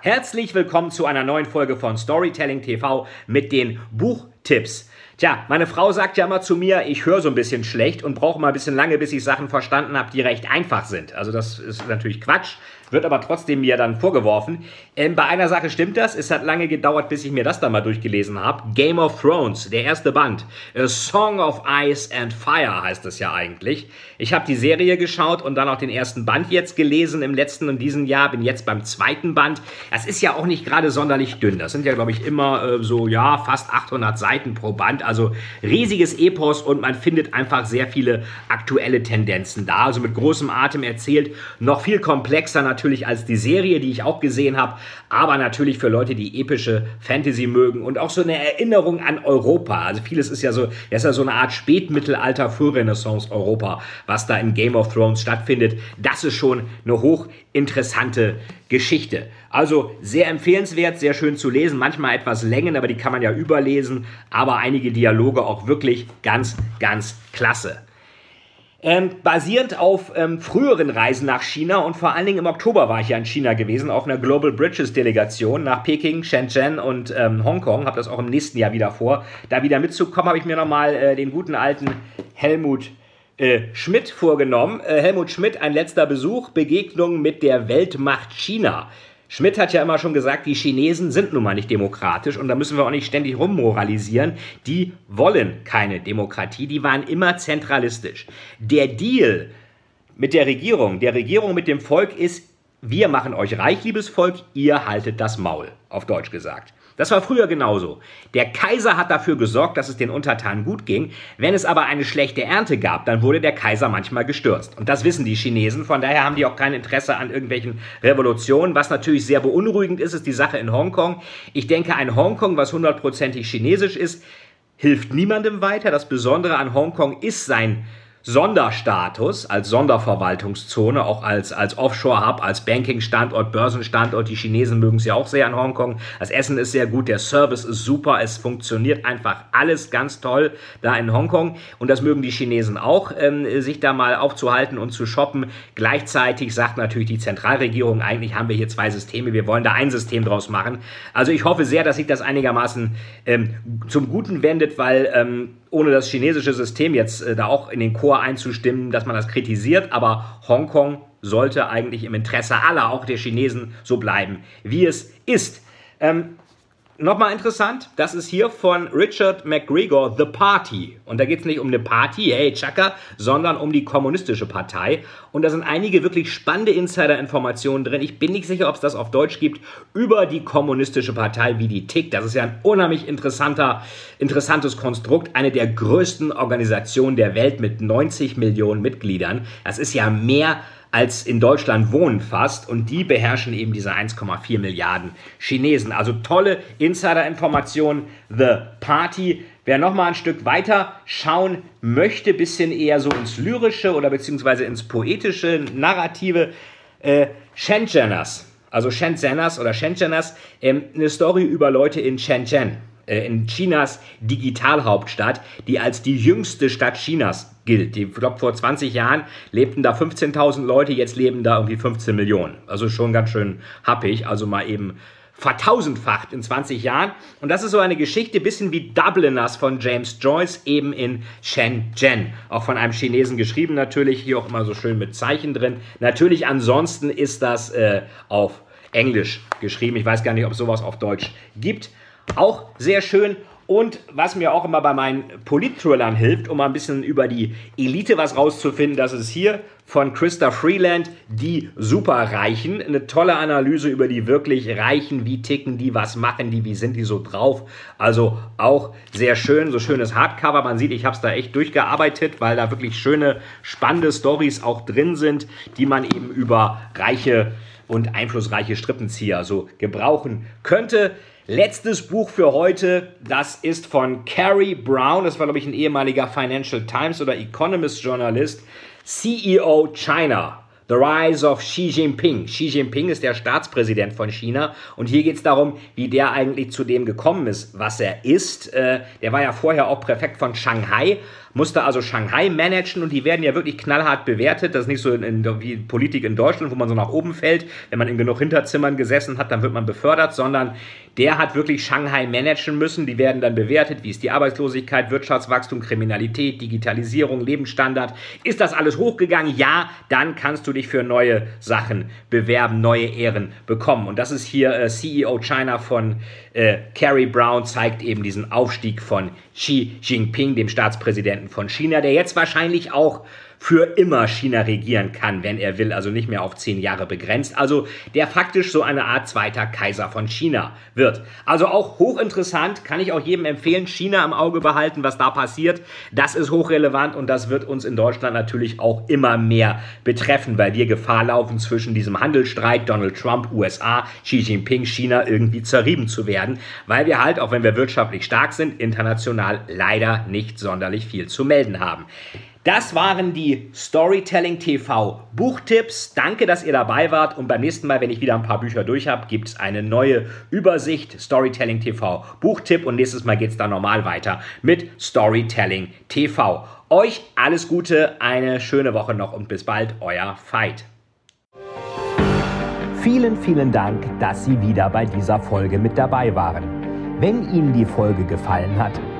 Herzlich willkommen zu einer neuen Folge von Storytelling TV mit den Buchtipps. Tja, meine Frau sagt ja immer zu mir, ich höre so ein bisschen schlecht und brauche mal ein bisschen lange, bis ich Sachen verstanden habe, die recht einfach sind. Also das ist natürlich Quatsch wird aber trotzdem mir dann vorgeworfen. Ähm, bei einer Sache stimmt das. Es hat lange gedauert, bis ich mir das dann mal durchgelesen habe. Game of Thrones, der erste Band. A Song of Ice and Fire heißt es ja eigentlich. Ich habe die Serie geschaut und dann auch den ersten Band jetzt gelesen im letzten und diesem Jahr. Bin jetzt beim zweiten Band. Das ist ja auch nicht gerade sonderlich dünn. Das sind ja, glaube ich, immer äh, so, ja, fast 800 Seiten pro Band. Also riesiges Epos und man findet einfach sehr viele aktuelle Tendenzen da. Also mit großem Atem erzählt. Noch viel komplexer natürlich als die Serie, die ich auch gesehen habe, aber natürlich für Leute, die epische Fantasy mögen und auch so eine Erinnerung an Europa. Also vieles ist ja so, das ist ja so eine Art Spätmittelalter für Renaissance Europa, was da in Game of Thrones stattfindet. Das ist schon eine hochinteressante Geschichte. Also sehr empfehlenswert, sehr schön zu lesen, manchmal etwas Längen, aber die kann man ja überlesen, aber einige Dialoge auch wirklich ganz, ganz klasse. Ähm, basierend auf ähm, früheren Reisen nach China und vor allen Dingen im Oktober war ich ja in China gewesen, auf einer Global Bridges Delegation nach Peking, Shenzhen und ähm, Hongkong. Habe das auch im nächsten Jahr wieder vor. Da wieder mitzukommen, habe ich mir nochmal äh, den guten alten Helmut äh, Schmidt vorgenommen. Äh, Helmut Schmidt, ein letzter Besuch, Begegnung mit der Weltmacht China. Schmidt hat ja immer schon gesagt, die Chinesen sind nun mal nicht demokratisch und da müssen wir auch nicht ständig rummoralisieren. Die wollen keine Demokratie, die waren immer zentralistisch. Der Deal mit der Regierung, der Regierung mit dem Volk ist, wir machen euch reich, liebes Volk, ihr haltet das Maul, auf Deutsch gesagt. Das war früher genauso. Der Kaiser hat dafür gesorgt, dass es den Untertanen gut ging. Wenn es aber eine schlechte Ernte gab, dann wurde der Kaiser manchmal gestürzt. Und das wissen die Chinesen. Von daher haben die auch kein Interesse an irgendwelchen Revolutionen. Was natürlich sehr beunruhigend ist, ist die Sache in Hongkong. Ich denke, ein Hongkong, was hundertprozentig chinesisch ist, hilft niemandem weiter. Das Besondere an Hongkong ist sein Sonderstatus als Sonderverwaltungszone, auch als, als Offshore-Hub, als Banking-Standort, Börsenstandort. Die Chinesen mögen es ja auch sehr in Hongkong. Das Essen ist sehr gut, der Service ist super, es funktioniert einfach alles ganz toll da in Hongkong. Und das mögen die Chinesen auch, ähm, sich da mal aufzuhalten und zu shoppen. Gleichzeitig sagt natürlich die Zentralregierung, eigentlich haben wir hier zwei Systeme, wir wollen da ein System draus machen. Also ich hoffe sehr, dass sich das einigermaßen ähm, zum Guten wendet, weil ähm, ohne das chinesische System jetzt äh, da auch in den Chor einzustimmen, dass man das kritisiert, aber Hongkong sollte eigentlich im Interesse aller, auch der Chinesen, so bleiben, wie es ist. Ähm, Nochmal interessant, das ist hier von Richard McGregor, The Party. Und da geht es nicht um eine Party, hey Chaka, sondern um die kommunistische Partei. Und da sind einige wirklich spannende Insider-Informationen drin. Ich bin nicht sicher, ob es das auf Deutsch gibt, über die kommunistische Partei, wie die tickt. Das ist ja ein unheimlich interessanter, interessantes Konstrukt. Eine der größten Organisationen der Welt mit 90 Millionen Mitgliedern. Das ist ja mehr als als in Deutschland wohnen fast und die beherrschen eben diese 1,4 Milliarden Chinesen. Also tolle Insider-Informationen. The Party. Wer noch mal ein Stück weiter schauen möchte, bisschen eher so ins Lyrische oder beziehungsweise ins Poetische, Narrative, äh, Shenzheners, also Shenzheners oder Shenzheners, ähm, eine Story über Leute in Shenzhen äh, in Chinas Digitalhauptstadt, die als die jüngste Stadt Chinas gilt. Ich glaube, vor 20 Jahren lebten da 15.000 Leute, jetzt leben da irgendwie 15 Millionen. Also schon ganz schön happig. Also mal eben vertausendfacht in 20 Jahren. Und das ist so eine Geschichte, bisschen wie Dubliners von James Joyce, eben in Shenzhen. Auch von einem Chinesen geschrieben natürlich, hier auch immer so schön mit Zeichen drin. Natürlich ansonsten ist das äh, auf Englisch geschrieben. Ich weiß gar nicht, ob es sowas auf Deutsch gibt. Auch sehr schön. Und was mir auch immer bei meinen Polit-Thrillern hilft, um mal ein bisschen über die Elite was rauszufinden, das ist hier von Christa Freeland, die Superreichen. Eine tolle Analyse über die wirklich Reichen, wie ticken die, was machen die, wie sind die so drauf. Also auch sehr schön, so schönes Hardcover. Man sieht, ich habe es da echt durchgearbeitet, weil da wirklich schöne, spannende Stories auch drin sind, die man eben über reiche und einflussreiche Strippenzieher so gebrauchen könnte. Letztes Buch für heute, das ist von Carrie Brown, das war glaube ich ein ehemaliger Financial Times oder Economist Journalist, CEO China. The Rise of Xi Jinping. Xi Jinping ist der Staatspräsident von China und hier geht es darum, wie der eigentlich zu dem gekommen ist, was er ist. Äh, der war ja vorher auch Präfekt von Shanghai musste also Shanghai managen und die werden ja wirklich knallhart bewertet. Das ist nicht so in, in, wie Politik in Deutschland, wo man so nach oben fällt. Wenn man in genug Hinterzimmern gesessen hat, dann wird man befördert, sondern der hat wirklich Shanghai managen müssen. Die werden dann bewertet. Wie ist die Arbeitslosigkeit, Wirtschaftswachstum, Kriminalität, Digitalisierung, Lebensstandard? Ist das alles hochgegangen? Ja, dann kannst du dich für neue Sachen bewerben, neue Ehren bekommen. Und das ist hier äh, CEO China von äh, Carrie Brown, zeigt eben diesen Aufstieg von Xi Jinping, dem Staatspräsidenten von China, der jetzt wahrscheinlich auch für immer China regieren kann, wenn er will, also nicht mehr auf zehn Jahre begrenzt. Also der faktisch so eine Art zweiter Kaiser von China wird. Also auch hochinteressant, kann ich auch jedem empfehlen, China im Auge behalten, was da passiert. Das ist hochrelevant und das wird uns in Deutschland natürlich auch immer mehr betreffen, weil wir Gefahr laufen, zwischen diesem Handelsstreit Donald Trump, USA, Xi Jinping, China irgendwie zerrieben zu werden, weil wir halt, auch wenn wir wirtschaftlich stark sind, international leider nicht sonderlich viel zu melden haben. Das waren die Storytelling TV Buchtipps. Danke, dass ihr dabei wart. Und beim nächsten Mal, wenn ich wieder ein paar Bücher durch habe, gibt es eine neue Übersicht Storytelling TV Buchtipp. Und nächstes Mal geht es dann normal weiter mit Storytelling TV. Euch alles Gute, eine schöne Woche noch und bis bald, euer Veit. Vielen, vielen Dank, dass Sie wieder bei dieser Folge mit dabei waren. Wenn Ihnen die Folge gefallen hat,